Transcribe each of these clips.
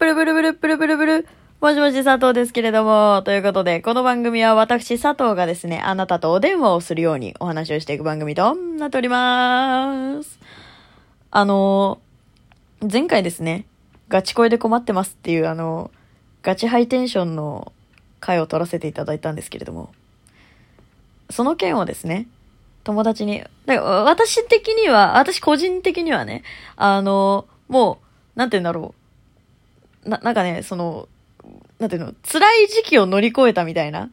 ブルブルブルブルブルブル。もしもし佐藤ですけれども、ということで、この番組は私佐藤がですね、あなたとお電話をするようにお話をしていく番組となっております。あの、前回ですね、ガチ恋で困ってますっていうあの、ガチハイテンションの回を取らせていただいたんですけれども、その件をですね、友達に、だから私的には、私個人的にはね、あの、もう、なんて言うんだろう。な、なんかね、その、なんていうの、辛い時期を乗り越えたみたいな。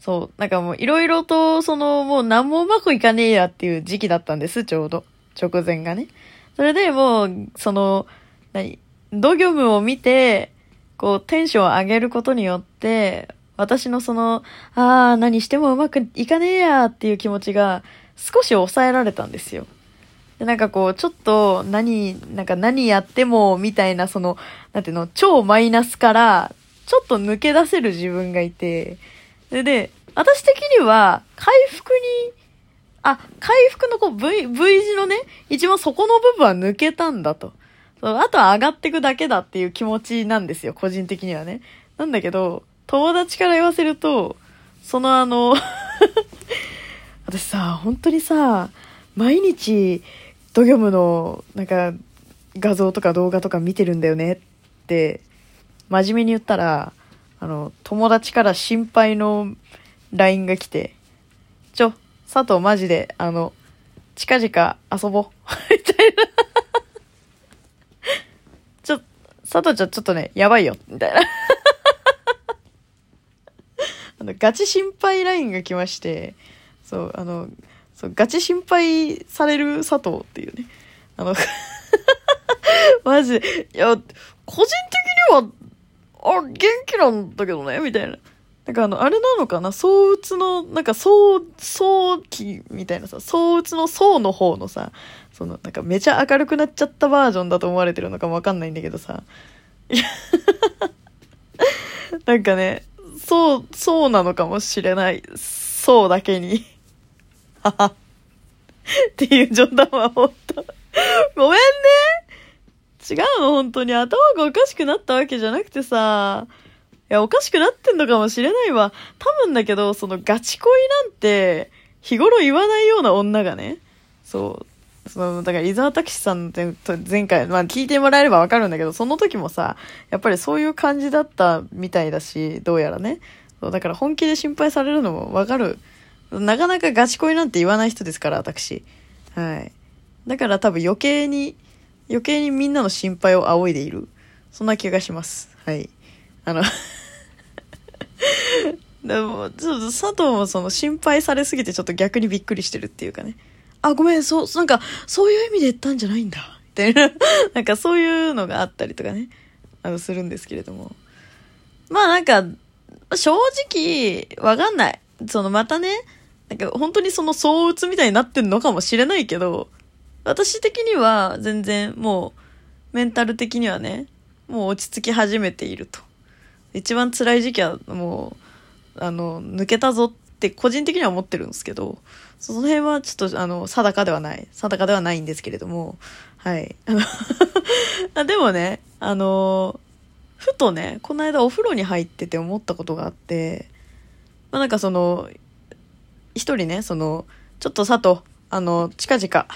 そう、なんかもういろいろと、その、もう何もうまくいかねえやっていう時期だったんです、ちょうど。直前がね。それでもう、その、何、ドギョムを見て、こう、テンションを上げることによって、私のその、ああ、何してもうまくいかねえやっていう気持ちが少し抑えられたんですよ。で、なんかこう、ちょっと何、なんか何やっても、みたいな、その、なんていうの、超マイナスから、ちょっと抜け出せる自分がいて、で、で、私的には、回復に、あ、回復のこう V、V 字のね、一番底の部分は抜けたんだと。そうあとは上がっていくだけだっていう気持ちなんですよ、個人的にはね。なんだけど、友達から言わせると、そのあの、私さ、本当にさ、毎日、ドギョムの、なんか、画像とか動画とか見てるんだよねって、真面目に言ったら、あの、友達から心配の LINE が来て、ちょ、佐藤マジで、あの、近々遊ぼう。みたいな。ちょ、佐藤ちゃんちょっとね、やばいよ。みたいな。あの、ガチ心配 LINE が来まして、そう、あの、そう、ガチ心配される佐藤っていうね。あの、マジで、いや、個人的には、あ、元気なんだけどね、みたいな。なんかあの、あれなのかな躁鬱の、なんか、躁、躁期みたいなさ、躁鬱の躁の方のさ、その、なんかめちゃ明るくなっちゃったバージョンだと思われてるのかもわかんないんだけどさ。い やなんかね、そう、そうなのかもしれない。そうだけに。っていう冗談は本当ごめんね違うの本当に頭がおかしくなったわけじゃなくてさ、いや、おかしくなってんのかもしれないわ。多分だけど、そのガチ恋なんて、日頃言わないような女がね、そう、その、だから伊沢拓司さんって前回、まあ聞いてもらえればわかるんだけど、その時もさ、やっぱりそういう感じだったみたいだし、どうやらね。そうだから本気で心配されるのもわかる。なかなかガチ恋なんて言わない人ですから、私。はい。だから多分余計に、余計にみんなの心配を仰いでいる。そんな気がします。はい。あの でも、ちょっと佐藤もその心配されすぎてちょっと逆にびっくりしてるっていうかね。あ、ごめん、そう、なんか、そういう意味で言ったんじゃないんだ。みたいな。なんかそういうのがあったりとかね。あの、するんですけれども。まあなんか、正直、わかんない。そのまたね、なんか本当にその躁鬱みたいになってんのかもしれないけど、私的には全然もう、メンタル的にはね、もう落ち着き始めていると。一番辛い時期はもう、あの、抜けたぞって個人的には思ってるんですけど、その辺はちょっと、あの、定かではない。定かではないんですけれども、はい。あでもね、あの、ふとね、この間お風呂に入ってて思ったことがあって、まあ、なんかその、一人ね、その、ちょっと佐藤、あの、近々、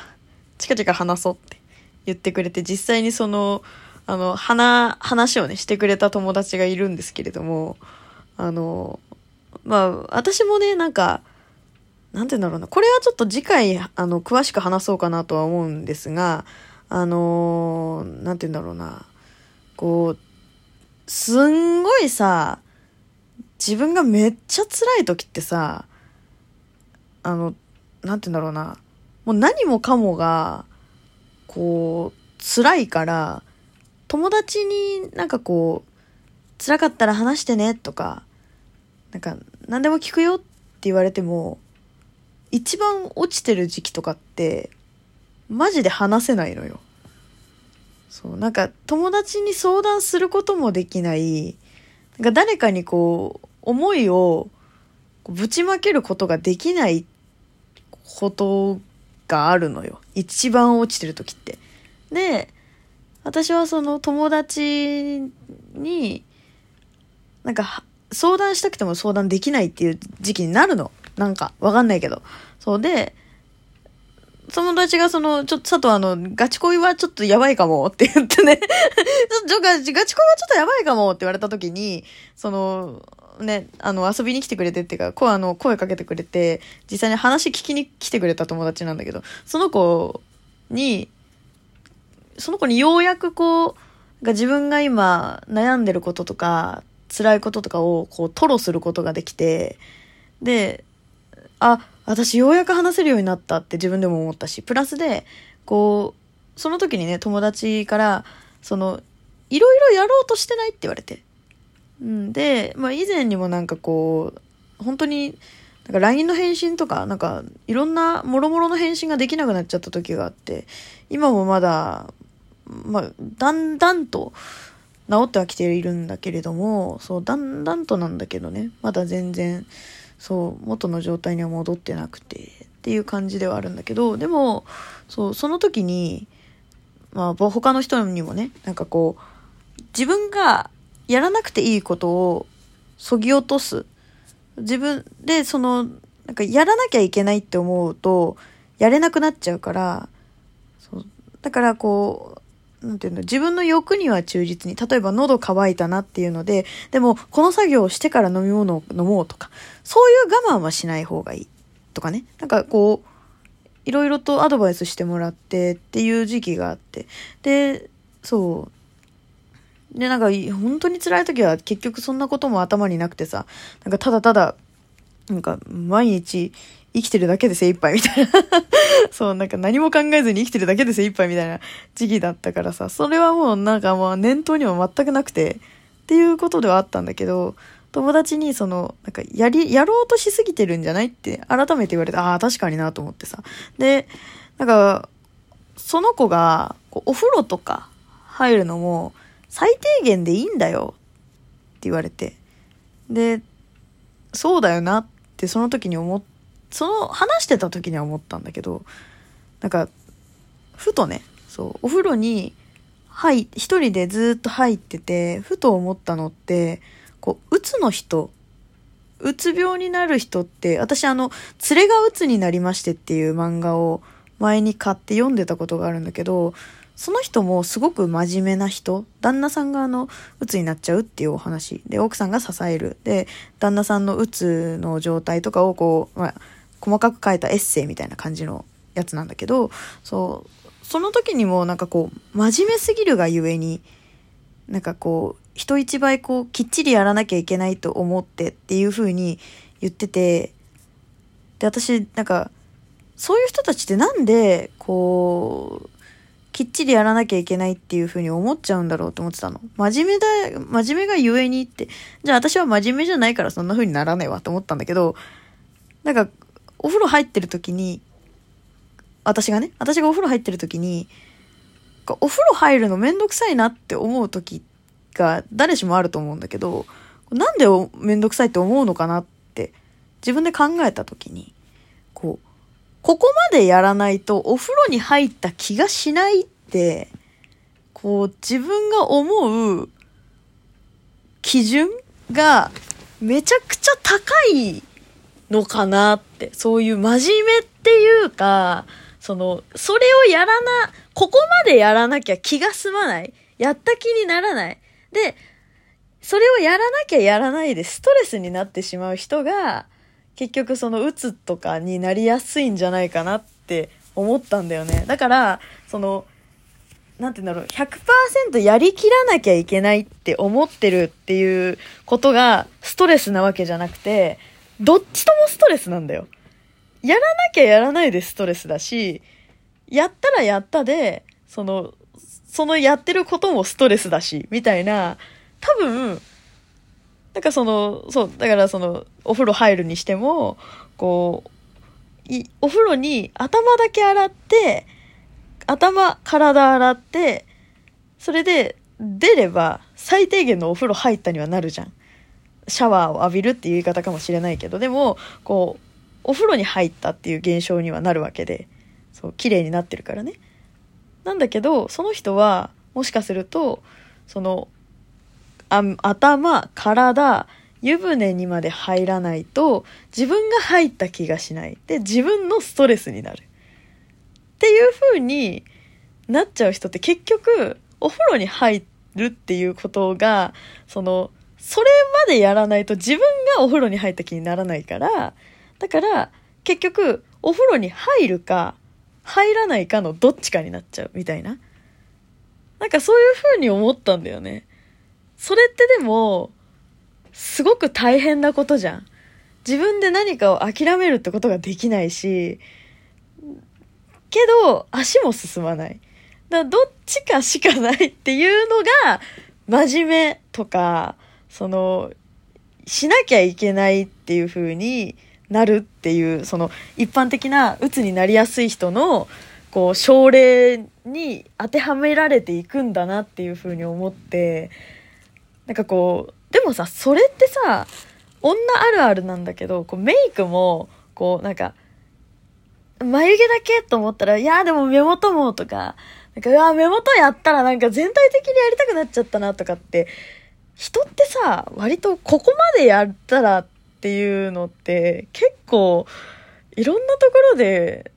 近々話そうって言ってくれて、実際にその、あの、話、話をね、してくれた友達がいるんですけれども、あの、まあ、私もね、なんか、なんて言うんだろうな。これはちょっと次回、あの、詳しく話そうかなとは思うんですが、あの、なんて言うんだろうな。こう、すんごいさ、自分がめっちゃ辛い時ってさ、あの、なんて言うんだろうな。もう何もかもが、こう、辛いから、友達になんかこう、辛かったら話してねとか、なんか、何でも聞くよって言われても、一番落ちてる時期とかって、マジで話せないのよ。そう、なんか友達に相談することもできない、なんか誰かにこう、思いをぶちまけることができないっことがあるのよ。一番落ちてる時って。で、私はその友達に、なんか、相談したくても相談できないっていう時期になるの。なんか、わかんないけど。そうで、友達がその、ちょっと佐藤あの、ガチ恋はちょっとやばいかもって言ってねちょガ、ガチ恋はちょっとやばいかもって言われた時に、その、ね、あの、遊びに来てくれてっていうか、声、あの、声かけてくれて、実際に話聞きに来てくれた友達なんだけど、その子に、その子にようやくこう、が自分が今悩んでることとか、辛いこととかをこう、吐露することができて、で、あ、私ようやく話せるようになったって自分でも思ったし、プラスで、こう、その時にね、友達から、その、いろいろやろうとしてないって言われて。うん、で、まあ以前にもなんかこう、本当に、なんか LINE の返信とか、なんかいろんな諸々の返信ができなくなっちゃった時があって、今もまだ、まあ、だんだんと治ってはきているんだけれども、そう、だんだんとなんだけどね、まだ全然、そう、元の状態には戻ってなくて、っていう感じではあるんだけど、でも、そう、その時に、まあ、他の人にもね、なんかこう、自分がやらなくていいことをそぎ落とす。自分で、その、なんかやらなきゃいけないって思うと、やれなくなっちゃうから、そうだからこう、なんていうの、自分の欲には忠実に、例えば喉乾いたなっていうので、でもこの作業をしてから飲み物を飲もうとか、そういう我慢はしない方がいいとかね。なんかこう、いろいろとアドバイスしてもらってっていう時期があって。で、そう。で、なんか、本当に辛い時は結局そんなことも頭になくてさ、なんかただただ、なんか毎日生きてるだけで精一杯みたいな そう、なんか何も考えずに生きてるだけで精一杯みたいな時期だったからさ、それはもうなんかもう念頭には全くなくて、っていうことではあったんだけど、友達にその、なんかやり、やろうとしすぎてるんじゃないって改めて言われて、ああ、確かになと思ってさ。で、なんか、その子が、お風呂とか入るのも、最低限でいいんだよって言われて。で、そうだよなってその時に思っ、その話してた時には思ったんだけど、なんか、ふとね、そう、お風呂に、はい、一人でずっと入ってて、ふと思ったのって、こう、うつの人、うつ病になる人って、私あの、連れがうつになりましてっていう漫画を前に買って読んでたことがあるんだけど、その人もすごく真面目な人。旦那さんがあの、鬱になっちゃうっていうお話。で、奥さんが支える。で、旦那さんの鬱の状態とかをこう、まあ、細かく書いたエッセイみたいな感じのやつなんだけど、そう、その時にもなんかこう、真面目すぎるがゆえに、なんかこう、人一倍こう、きっちりやらなきゃいけないと思ってっていう風に言ってて、で、私、なんか、そういう人たちってなんで、こう、きっちりやらなきゃいけないっていう風に思っちゃうんだろうと思ってたの。真面目だ、真面目がゆえにって、じゃあ私は真面目じゃないからそんな風にならないわと思ったんだけど、なんか、お風呂入ってる時に、私がね、私がお風呂入ってる時に、お風呂入るのめんどくさいなって思う時が誰しもあると思うんだけど、なんでめんどくさいって思うのかなって自分で考えた時に、こう、ここまでやらないとお風呂に入った気がしないって、こう自分が思う基準がめちゃくちゃ高いのかなって。そういう真面目っていうか、その、それをやらな、ここまでやらなきゃ気が済まない。やった気にならない。で、それをやらなきゃやらないでストレスになってしまう人が、結局その鬱とかになりやすいんじゃないかなって思ったんだよね。だから、その、なんて言うんだろう、100%やりきらなきゃいけないって思ってるっていうことがストレスなわけじゃなくて、どっちともストレスなんだよ。やらなきゃやらないでストレスだし、やったらやったで、その、そのやってることもストレスだし、みたいな、多分、なんかその、そう、だからその、お風呂入るにしても、こう、い、お風呂に頭だけ洗って、頭、体洗って、それで出れば最低限のお風呂入ったにはなるじゃん。シャワーを浴びるっていう言い方かもしれないけど、でも、こう、お風呂に入ったっていう現象にはなるわけで、そう、綺麗になってるからね。なんだけど、その人は、もしかすると、その、あ頭、体、湯船にまで入らないと自分が入った気がしない。で、自分のストレスになる。っていう風になっちゃう人って結局お風呂に入るっていうことが、その、それまでやらないと自分がお風呂に入った気にならないから、だから結局お風呂に入るか入らないかのどっちかになっちゃうみたいな。なんかそういう風に思ったんだよね。それってでも、すごく大変なことじゃん。自分で何かを諦めるってことができないし、けど足も進まない。だどっちかしかないっていうのが真面目とか、その、しなきゃいけないっていう風になるっていう、その一般的な鬱になりやすい人の、こう、症例に当てはめられていくんだなっていう風に思って、なんかこう、でもさ、それってさ、女あるあるなんだけど、こうメイクも、こうなんか、眉毛だけと思ったら、いやでも目元もとか、なんか、うわ目元やったらなんか全体的にやりたくなっちゃったなとかって、人ってさ、割とここまでやったらっていうのって結構いろんなところで、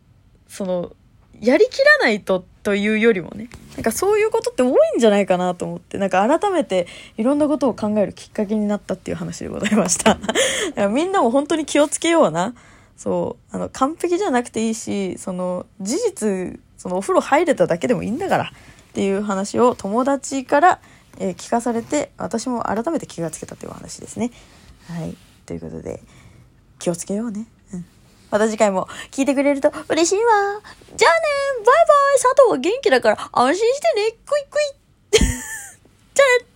その、やりきらないとというよりもね、なんかそういうことって多いんじゃないかなと思って、なんか改めていろんなことを考えるきっかけになったっていう話でございました。みんなも本当に気をつけような。そう、あの、完璧じゃなくていいし、その、事実、そのお風呂入れただけでもいいんだからっていう話を友達から、えー、聞かされて、私も改めて気がつけたという話ですね。はい。ということで、気をつけようね。また次回も聞いてくれると嬉しいわ。じゃあね。バイバイ。佐藤は元気だから安心してね。クイクイ。じゃあね。